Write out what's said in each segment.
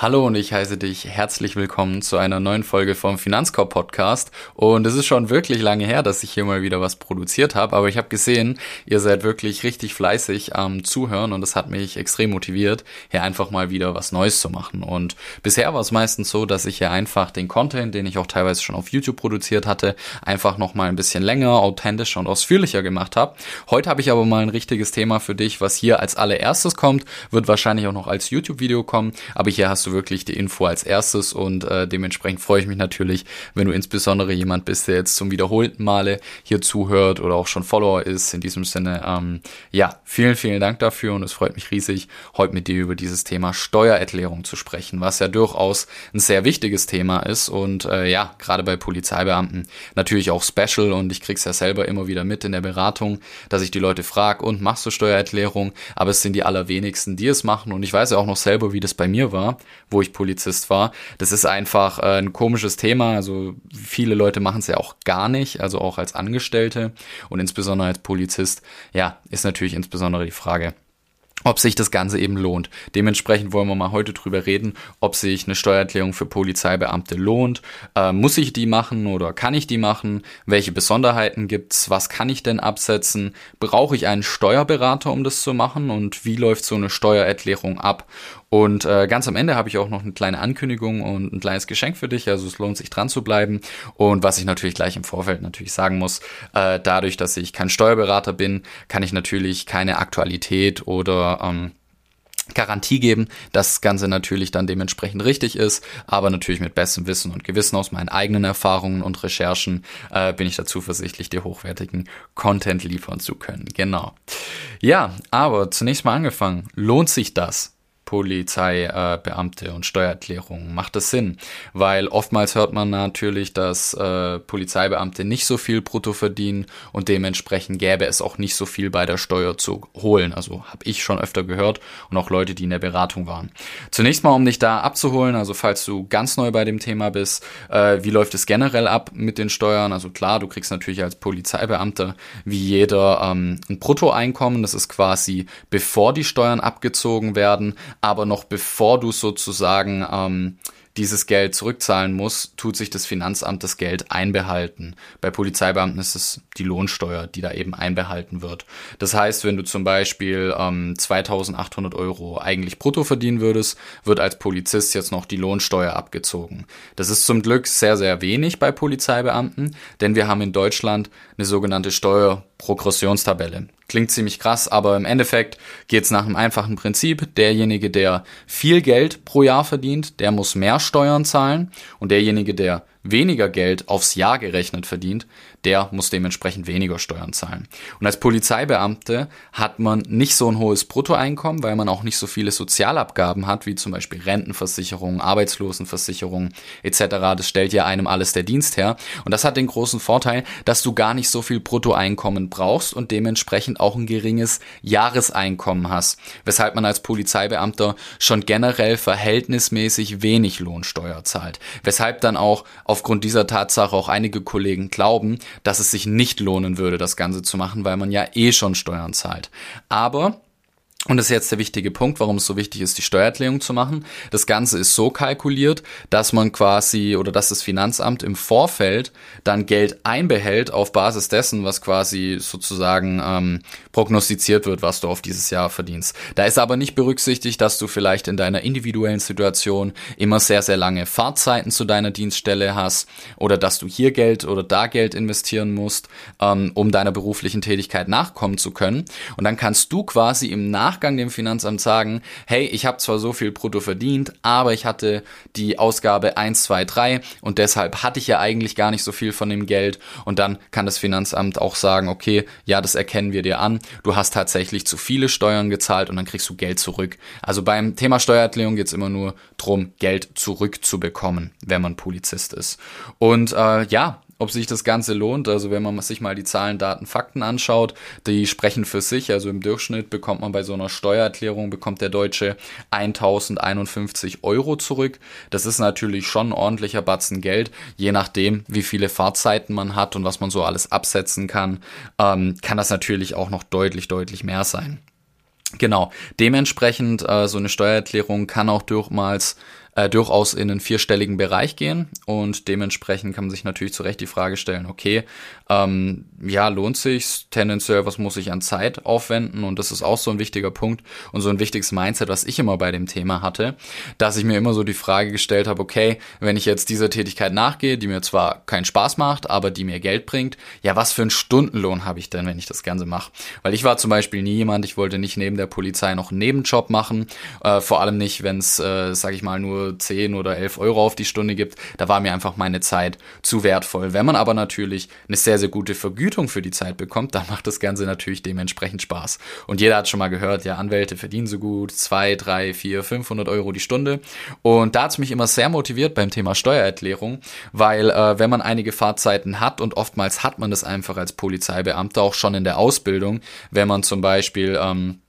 Hallo und ich heiße dich herzlich willkommen zu einer neuen Folge vom Finanzkorb Podcast. Und es ist schon wirklich lange her, dass ich hier mal wieder was produziert habe, aber ich habe gesehen, ihr seid wirklich richtig fleißig am Zuhören und das hat mich extrem motiviert, hier einfach mal wieder was Neues zu machen. Und bisher war es meistens so, dass ich hier einfach den Content, den ich auch teilweise schon auf YouTube produziert hatte, einfach noch mal ein bisschen länger, authentischer und ausführlicher gemacht habe. Heute habe ich aber mal ein richtiges Thema für dich, was hier als allererstes kommt, wird wahrscheinlich auch noch als YouTube-Video kommen, aber hier hast du du wirklich die Info als erstes und äh, dementsprechend freue ich mich natürlich, wenn du insbesondere jemand bist, der jetzt zum wiederholten Male hier zuhört oder auch schon Follower ist. In diesem Sinne, ähm, ja, vielen, vielen Dank dafür und es freut mich riesig, heute mit dir über dieses Thema Steuererklärung zu sprechen, was ja durchaus ein sehr wichtiges Thema ist und äh, ja, gerade bei Polizeibeamten natürlich auch special und ich krieg's ja selber immer wieder mit in der Beratung, dass ich die Leute frage, und machst du Steuererklärung? Aber es sind die allerwenigsten, die es machen und ich weiß ja auch noch selber, wie das bei mir war wo ich Polizist war. Das ist einfach äh, ein komisches Thema. Also viele Leute machen es ja auch gar nicht, also auch als Angestellte und insbesondere als Polizist. Ja, ist natürlich insbesondere die Frage, ob sich das Ganze eben lohnt. Dementsprechend wollen wir mal heute drüber reden, ob sich eine Steuererklärung für Polizeibeamte lohnt. Äh, muss ich die machen oder kann ich die machen? Welche Besonderheiten gibt's? Was kann ich denn absetzen? Brauche ich einen Steuerberater, um das zu machen? Und wie läuft so eine Steuererklärung ab? Und äh, ganz am Ende habe ich auch noch eine kleine Ankündigung und ein kleines Geschenk für dich. Also es lohnt sich dran zu bleiben. Und was ich natürlich gleich im Vorfeld natürlich sagen muss, äh, dadurch, dass ich kein Steuerberater bin, kann ich natürlich keine Aktualität oder ähm, Garantie geben, dass das Ganze natürlich dann dementsprechend richtig ist, aber natürlich mit bestem Wissen und Gewissen aus meinen eigenen Erfahrungen und Recherchen äh, bin ich da zuversichtlich, dir hochwertigen Content liefern zu können. Genau. Ja, aber zunächst mal angefangen, lohnt sich das? Polizeibeamte äh, und Steuererklärungen. Macht das Sinn? Weil oftmals hört man natürlich, dass äh, Polizeibeamte nicht so viel brutto verdienen und dementsprechend gäbe es auch nicht so viel bei der Steuer zu holen. Also habe ich schon öfter gehört und auch Leute, die in der Beratung waren. Zunächst mal, um dich da abzuholen, also falls du ganz neu bei dem Thema bist, äh, wie läuft es generell ab mit den Steuern? Also klar, du kriegst natürlich als Polizeibeamter wie jeder ähm, ein Bruttoeinkommen. Das ist quasi bevor die Steuern abgezogen werden aber noch bevor du sozusagen ähm, dieses Geld zurückzahlen muss, tut sich das Finanzamt das Geld einbehalten. Bei Polizeibeamten ist es die Lohnsteuer, die da eben einbehalten wird. Das heißt, wenn du zum Beispiel ähm, 2800 Euro eigentlich brutto verdienen würdest, wird als Polizist jetzt noch die Lohnsteuer abgezogen. Das ist zum Glück sehr, sehr wenig bei Polizeibeamten, denn wir haben in Deutschland eine sogenannte Steuerprogressionstabelle. Klingt ziemlich krass, aber im Endeffekt geht es nach einem einfachen Prinzip. Derjenige, der viel Geld pro Jahr verdient, der muss mehr Steuern zahlen und derjenige, der weniger Geld aufs Jahr gerechnet verdient, der muss dementsprechend weniger Steuern zahlen. Und als Polizeibeamte hat man nicht so ein hohes Bruttoeinkommen, weil man auch nicht so viele Sozialabgaben hat, wie zum Beispiel Rentenversicherung, Arbeitslosenversicherung etc. Das stellt ja einem alles der Dienst her. Und das hat den großen Vorteil, dass du gar nicht so viel Bruttoeinkommen brauchst und dementsprechend auch ein geringes Jahreseinkommen hast, weshalb man als Polizeibeamter schon generell verhältnismäßig wenig Lohnsteuer zahlt. Weshalb dann auch aufgrund dieser Tatsache auch einige Kollegen glauben, dass es sich nicht lohnen würde, das Ganze zu machen, weil man ja eh schon Steuern zahlt. Aber und das ist jetzt der wichtige Punkt, warum es so wichtig ist, die Steuererklärung zu machen. Das Ganze ist so kalkuliert, dass man quasi oder dass das Finanzamt im Vorfeld dann Geld einbehält auf Basis dessen, was quasi sozusagen ähm, prognostiziert wird, was du auf dieses Jahr verdienst. Da ist aber nicht berücksichtigt, dass du vielleicht in deiner individuellen Situation immer sehr, sehr lange Fahrzeiten zu deiner Dienststelle hast oder dass du hier Geld oder da Geld investieren musst, ähm, um deiner beruflichen Tätigkeit nachkommen zu können. Und dann kannst du quasi im Nach Nachgang dem Finanzamt sagen, hey, ich habe zwar so viel brutto verdient, aber ich hatte die Ausgabe 1, 2, 3 und deshalb hatte ich ja eigentlich gar nicht so viel von dem Geld und dann kann das Finanzamt auch sagen, okay, ja, das erkennen wir dir an, du hast tatsächlich zu viele Steuern gezahlt und dann kriegst du Geld zurück. Also beim Thema Steuererklärung geht es immer nur darum, Geld zurückzubekommen, wenn man Polizist ist. Und äh, ja, ob sich das Ganze lohnt. Also wenn man sich mal die Zahlen, Daten, Fakten anschaut, die sprechen für sich. Also im Durchschnitt bekommt man bei so einer Steuererklärung, bekommt der Deutsche 1051 Euro zurück. Das ist natürlich schon ein ordentlicher Batzen Geld, je nachdem, wie viele Fahrzeiten man hat und was man so alles absetzen kann, ähm, kann das natürlich auch noch deutlich, deutlich mehr sein. Genau, dementsprechend äh, so eine Steuererklärung kann auch durchmals äh, durchaus in einen vierstelligen Bereich gehen. Und dementsprechend kann man sich natürlich zu Recht die Frage stellen, okay, ähm, ja, lohnt sich's? Tendenziell, was muss ich an Zeit aufwenden? Und das ist auch so ein wichtiger Punkt und so ein wichtiges Mindset, was ich immer bei dem Thema hatte, dass ich mir immer so die Frage gestellt habe, okay, wenn ich jetzt dieser Tätigkeit nachgehe, die mir zwar keinen Spaß macht, aber die mir Geld bringt, ja, was für einen Stundenlohn habe ich denn, wenn ich das Ganze mache? Weil ich war zum Beispiel nie jemand, ich wollte nicht neben der Polizei noch einen Nebenjob machen, äh, vor allem nicht, wenn es, äh, sag ich mal, nur 10 oder 11 Euro auf die Stunde gibt, da war mir einfach meine Zeit zu wertvoll. Wenn man aber natürlich eine sehr, sehr gute Vergütung für die Zeit bekommt, dann macht das Ganze natürlich dementsprechend Spaß. Und jeder hat schon mal gehört, ja, Anwälte verdienen so gut 2, 3, 4, 500 Euro die Stunde. Und da hat es mich immer sehr motiviert beim Thema Steuererklärung, weil äh, wenn man einige Fahrzeiten hat und oftmals hat man das einfach als Polizeibeamter auch schon in der Ausbildung, wenn man zum Beispiel ähm,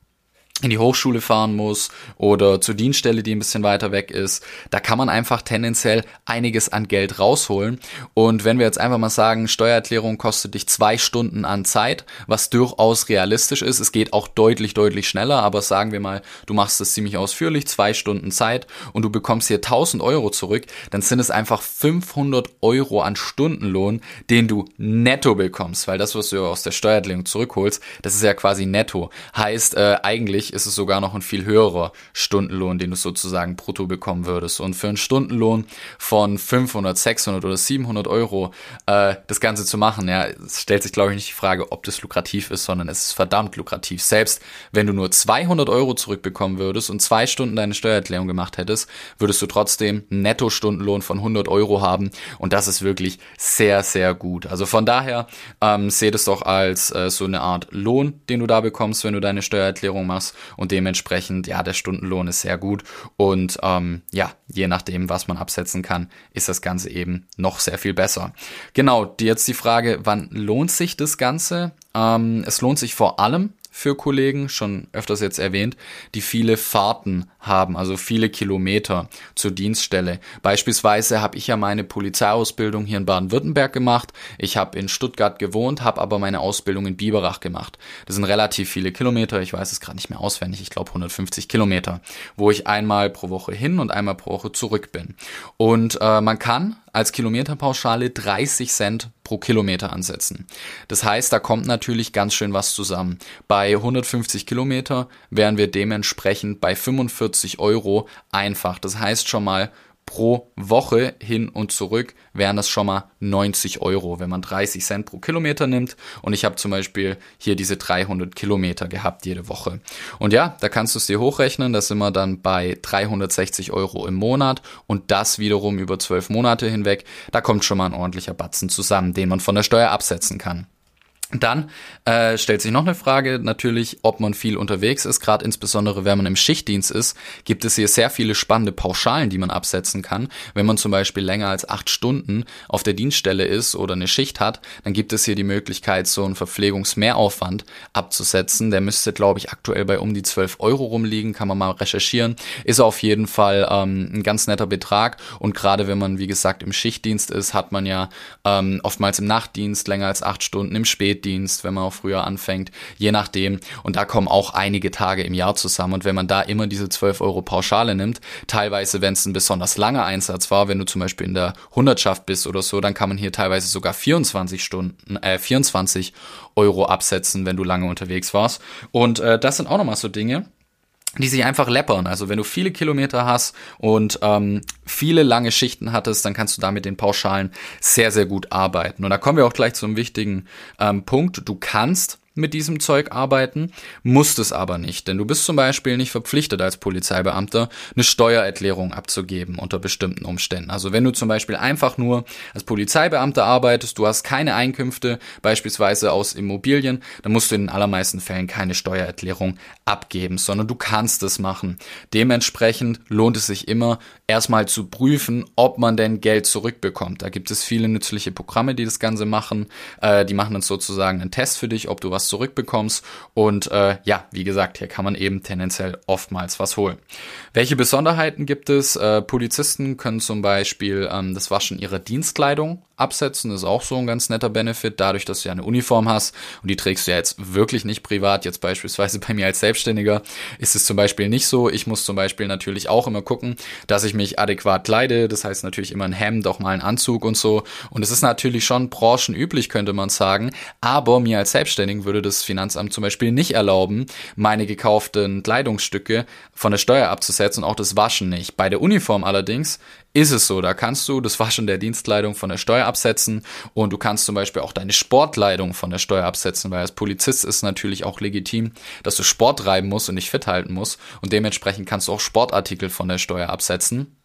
in die Hochschule fahren muss oder zur Dienststelle, die ein bisschen weiter weg ist. Da kann man einfach tendenziell einiges an Geld rausholen. Und wenn wir jetzt einfach mal sagen, Steuererklärung kostet dich zwei Stunden an Zeit, was durchaus realistisch ist. Es geht auch deutlich, deutlich schneller, aber sagen wir mal, du machst es ziemlich ausführlich, zwei Stunden Zeit und du bekommst hier 1000 Euro zurück, dann sind es einfach 500 Euro an Stundenlohn, den du netto bekommst, weil das, was du aus der Steuererklärung zurückholst, das ist ja quasi netto. Heißt, äh, eigentlich ist es sogar noch ein viel höherer Stundenlohn, den du sozusagen brutto bekommen würdest. Und für einen Stundenlohn von 500, 600 oder 700 Euro äh, das Ganze zu machen, ja, es stellt sich, glaube ich, nicht die Frage, ob das lukrativ ist, sondern es ist verdammt lukrativ. Selbst wenn du nur 200 Euro zurückbekommen würdest und zwei Stunden deine Steuererklärung gemacht hättest, würdest du trotzdem einen Netto-Stundenlohn von 100 Euro haben. Und das ist wirklich sehr, sehr gut. Also von daher ähm, seht es doch als äh, so eine Art Lohn, den du da bekommst, wenn du deine Steuererklärung machst und dementsprechend, ja, der Stundenlohn ist sehr gut und ähm, ja, je nachdem, was man absetzen kann, ist das Ganze eben noch sehr viel besser. Genau, jetzt die Frage, wann lohnt sich das Ganze? Ähm, es lohnt sich vor allem, für Kollegen, schon öfters jetzt erwähnt, die viele Fahrten haben, also viele Kilometer zur Dienststelle. Beispielsweise habe ich ja meine Polizeiausbildung hier in Baden-Württemberg gemacht. Ich habe in Stuttgart gewohnt, habe aber meine Ausbildung in Biberach gemacht. Das sind relativ viele Kilometer, ich weiß es gerade nicht mehr auswendig, ich glaube 150 Kilometer, wo ich einmal pro Woche hin und einmal pro Woche zurück bin. Und äh, man kann als Kilometerpauschale 30 Cent pro Kilometer ansetzen. Das heißt, da kommt natürlich ganz schön was zusammen. Bei 150 Kilometer wären wir dementsprechend bei 45 Euro einfach. Das heißt schon mal pro Woche hin und zurück wären das schon mal 90 Euro, wenn man 30 Cent pro Kilometer nimmt. Und ich habe zum Beispiel hier diese 300 Kilometer gehabt jede Woche. Und ja, da kannst du es dir hochrechnen. Da sind wir dann bei 360 Euro im Monat und das wiederum über 12 Monate hinweg. Da kommt schon mal ein ordentlicher Batzen zusammen, den man von der Steuer absetzen kann. Dann äh, stellt sich noch eine Frage natürlich, ob man viel unterwegs ist. Gerade insbesondere, wenn man im Schichtdienst ist, gibt es hier sehr viele spannende Pauschalen, die man absetzen kann. Wenn man zum Beispiel länger als acht Stunden auf der Dienststelle ist oder eine Schicht hat, dann gibt es hier die Möglichkeit, so einen Verpflegungsmehraufwand abzusetzen. Der müsste, glaube ich, aktuell bei um die 12 Euro rumliegen. Kann man mal recherchieren. Ist auf jeden Fall ähm, ein ganz netter Betrag. Und gerade wenn man, wie gesagt, im Schichtdienst ist, hat man ja ähm, oftmals im Nachtdienst länger als acht Stunden, im Spät Spätdienst, wenn man auch früher anfängt, je nachdem. Und da kommen auch einige Tage im Jahr zusammen. Und wenn man da immer diese 12 Euro Pauschale nimmt, teilweise, wenn es ein besonders langer Einsatz war, wenn du zum Beispiel in der Hundertschaft bist oder so, dann kann man hier teilweise sogar 24 Stunden, äh, 24 Euro absetzen, wenn du lange unterwegs warst. Und äh, das sind auch nochmal so Dinge, die sich einfach läppern. Also wenn du viele Kilometer hast und ähm, viele lange Schichten hattest, dann kannst du da mit den Pauschalen sehr, sehr gut arbeiten. Und da kommen wir auch gleich zum wichtigen ähm, Punkt. Du kannst mit diesem Zeug arbeiten, musst es aber nicht, denn du bist zum Beispiel nicht verpflichtet als Polizeibeamter eine Steuererklärung abzugeben unter bestimmten Umständen. Also wenn du zum Beispiel einfach nur als Polizeibeamter arbeitest, du hast keine Einkünfte, beispielsweise aus Immobilien, dann musst du in den allermeisten Fällen keine Steuererklärung abgeben, sondern du kannst es machen. Dementsprechend lohnt es sich immer, erstmal zu prüfen, ob man denn Geld zurückbekommt. Da gibt es viele nützliche Programme, die das Ganze machen. Äh, die machen dann sozusagen einen Test für dich, ob du was was zurückbekommst. Und äh, ja, wie gesagt, hier kann man eben tendenziell oftmals was holen. Welche Besonderheiten gibt es? Äh, Polizisten können zum Beispiel ähm, das Waschen ihrer Dienstkleidung absetzen. Ist auch so ein ganz netter Benefit, dadurch, dass du ja eine Uniform hast und die trägst du ja jetzt wirklich nicht privat. Jetzt beispielsweise bei mir als Selbstständiger ist es zum Beispiel nicht so. Ich muss zum Beispiel natürlich auch immer gucken, dass ich mich adäquat kleide. Das heißt natürlich immer ein Hemd, auch mal ein Anzug und so. Und es ist natürlich schon branchenüblich, könnte man sagen. Aber mir als Selbstständigen würde das Finanzamt zum Beispiel nicht erlauben, meine gekauften Kleidungsstücke von der Steuer abzusetzen und auch das Waschen nicht. Bei der Uniform allerdings ist es so. Da kannst du das Waschen der Dienstkleidung von der Steuer absetzen und du kannst zum Beispiel auch deine Sportkleidung von der Steuer absetzen, weil als Polizist ist natürlich auch legitim, dass du Sport treiben musst und dich fit halten musst und dementsprechend kannst du auch Sportartikel von der Steuer absetzen.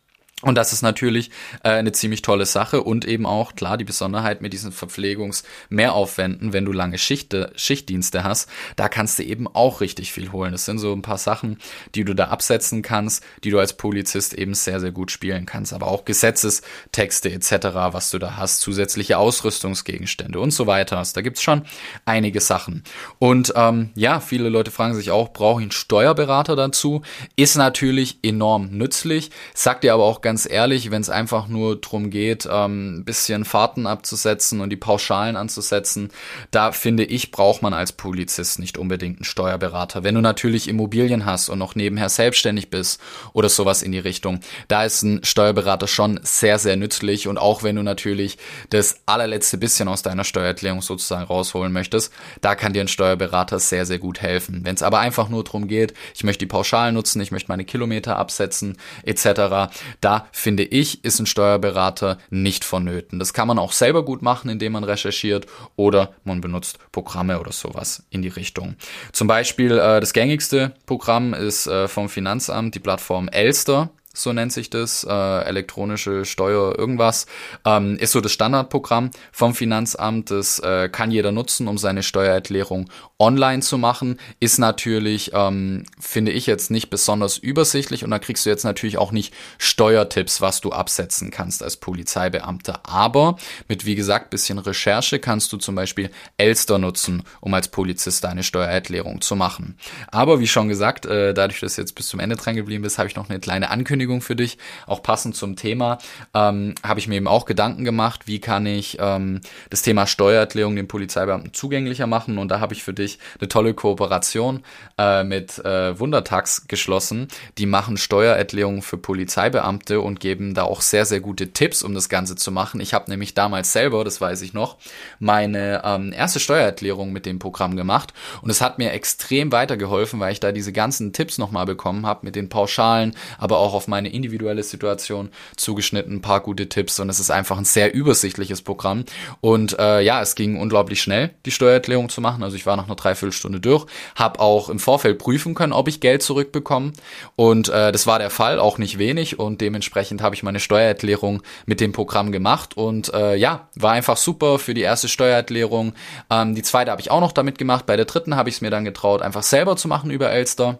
Und das ist natürlich äh, eine ziemlich tolle Sache und eben auch, klar, die Besonderheit mit diesen Verpflegungsmehraufwänden, wenn du lange Schichte, Schichtdienste hast, da kannst du eben auch richtig viel holen. Das sind so ein paar Sachen, die du da absetzen kannst, die du als Polizist eben sehr, sehr gut spielen kannst. Aber auch Gesetzestexte etc., was du da hast, zusätzliche Ausrüstungsgegenstände und so weiter. Da gibt's schon einige Sachen. Und ähm, ja, viele Leute fragen sich auch, brauche ich einen Steuerberater dazu? Ist natürlich enorm nützlich, sagt dir aber auch ganz ganz ehrlich, wenn es einfach nur drum geht, ähm, ein bisschen Fahrten abzusetzen und die Pauschalen anzusetzen, da finde ich, braucht man als Polizist nicht unbedingt einen Steuerberater. Wenn du natürlich Immobilien hast und noch nebenher selbstständig bist oder sowas in die Richtung, da ist ein Steuerberater schon sehr, sehr nützlich und auch wenn du natürlich das allerletzte bisschen aus deiner Steuererklärung sozusagen rausholen möchtest, da kann dir ein Steuerberater sehr, sehr gut helfen. Wenn es aber einfach nur drum geht, ich möchte die Pauschalen nutzen, ich möchte meine Kilometer absetzen etc., da finde ich, ist ein Steuerberater nicht vonnöten. Das kann man auch selber gut machen, indem man recherchiert oder man benutzt Programme oder sowas in die Richtung. Zum Beispiel äh, das gängigste Programm ist äh, vom Finanzamt die Plattform Elster so nennt sich das, äh, elektronische Steuer irgendwas, ähm, ist so das Standardprogramm vom Finanzamt. Das äh, kann jeder nutzen, um seine Steuererklärung online zu machen. Ist natürlich, ähm, finde ich jetzt nicht besonders übersichtlich und da kriegst du jetzt natürlich auch nicht Steuertipps, was du absetzen kannst als Polizeibeamter. Aber mit, wie gesagt, bisschen Recherche kannst du zum Beispiel Elster nutzen, um als Polizist deine Steuererklärung zu machen. Aber wie schon gesagt, äh, dadurch, dass du jetzt bis zum Ende dran geblieben bist, habe ich noch eine kleine Ankündigung für dich, auch passend zum Thema, ähm, habe ich mir eben auch Gedanken gemacht, wie kann ich ähm, das Thema Steuererklärung den Polizeibeamten zugänglicher machen. Und da habe ich für dich eine tolle Kooperation äh, mit äh, Wundertax geschlossen. Die machen Steuererklärungen für Polizeibeamte und geben da auch sehr, sehr gute Tipps, um das Ganze zu machen. Ich habe nämlich damals selber, das weiß ich noch, meine ähm, erste Steuererklärung mit dem Programm gemacht und es hat mir extrem weitergeholfen, weil ich da diese ganzen Tipps nochmal bekommen habe mit den Pauschalen, aber auch auf meine individuelle Situation zugeschnitten, ein paar gute Tipps und es ist einfach ein sehr übersichtliches Programm. Und äh, ja, es ging unglaublich schnell, die Steuererklärung zu machen. Also ich war nach einer Dreiviertelstunde durch, habe auch im Vorfeld prüfen können, ob ich Geld zurückbekomme. Und äh, das war der Fall, auch nicht wenig. Und dementsprechend habe ich meine Steuererklärung mit dem Programm gemacht. Und äh, ja, war einfach super für die erste Steuererklärung. Ähm, die zweite habe ich auch noch damit gemacht. Bei der dritten habe ich es mir dann getraut, einfach selber zu machen über Elster.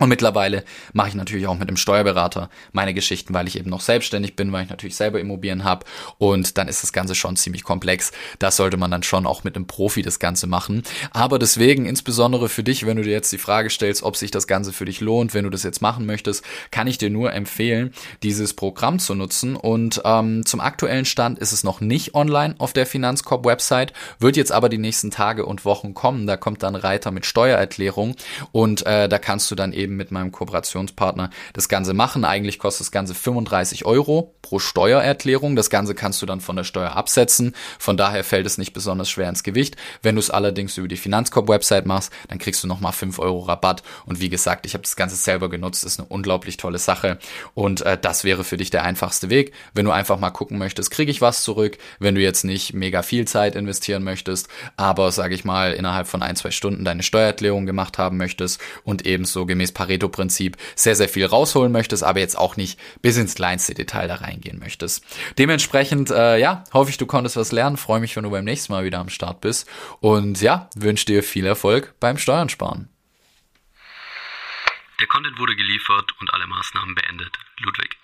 Und mittlerweile mache ich natürlich auch mit dem Steuerberater meine Geschichten, weil ich eben noch selbstständig bin, weil ich natürlich selber Immobilien habe. Und dann ist das Ganze schon ziemlich komplex. Da sollte man dann schon auch mit einem Profi das Ganze machen. Aber deswegen, insbesondere für dich, wenn du dir jetzt die Frage stellst, ob sich das Ganze für dich lohnt, wenn du das jetzt machen möchtest, kann ich dir nur empfehlen, dieses Programm zu nutzen. Und ähm, zum aktuellen Stand ist es noch nicht online auf der Finanzcorp-Website, wird jetzt aber die nächsten Tage und Wochen kommen. Da kommt dann Reiter mit Steuererklärung und äh, da kannst du dann eben eben mit meinem Kooperationspartner das Ganze machen. Eigentlich kostet das Ganze 35 Euro pro Steuererklärung. Das Ganze kannst du dann von der Steuer absetzen. Von daher fällt es nicht besonders schwer ins Gewicht. Wenn du es allerdings über die Finanzkorb-Website machst, dann kriegst du nochmal 5 Euro Rabatt. Und wie gesagt, ich habe das Ganze selber genutzt. Ist eine unglaublich tolle Sache. Und äh, das wäre für dich der einfachste Weg. Wenn du einfach mal gucken möchtest, kriege ich was zurück. Wenn du jetzt nicht mega viel Zeit investieren möchtest, aber sage ich mal innerhalb von ein, zwei Stunden deine Steuererklärung gemacht haben möchtest und ebenso gemäß Pareto-Prinzip sehr, sehr viel rausholen möchtest, aber jetzt auch nicht bis ins kleinste Detail da reingehen möchtest. Dementsprechend, äh, ja, hoffe ich, du konntest was lernen. Freue mich, wenn du beim nächsten Mal wieder am Start bist. Und ja, wünsche dir viel Erfolg beim Steuern sparen. Der Content wurde geliefert und alle Maßnahmen beendet. Ludwig.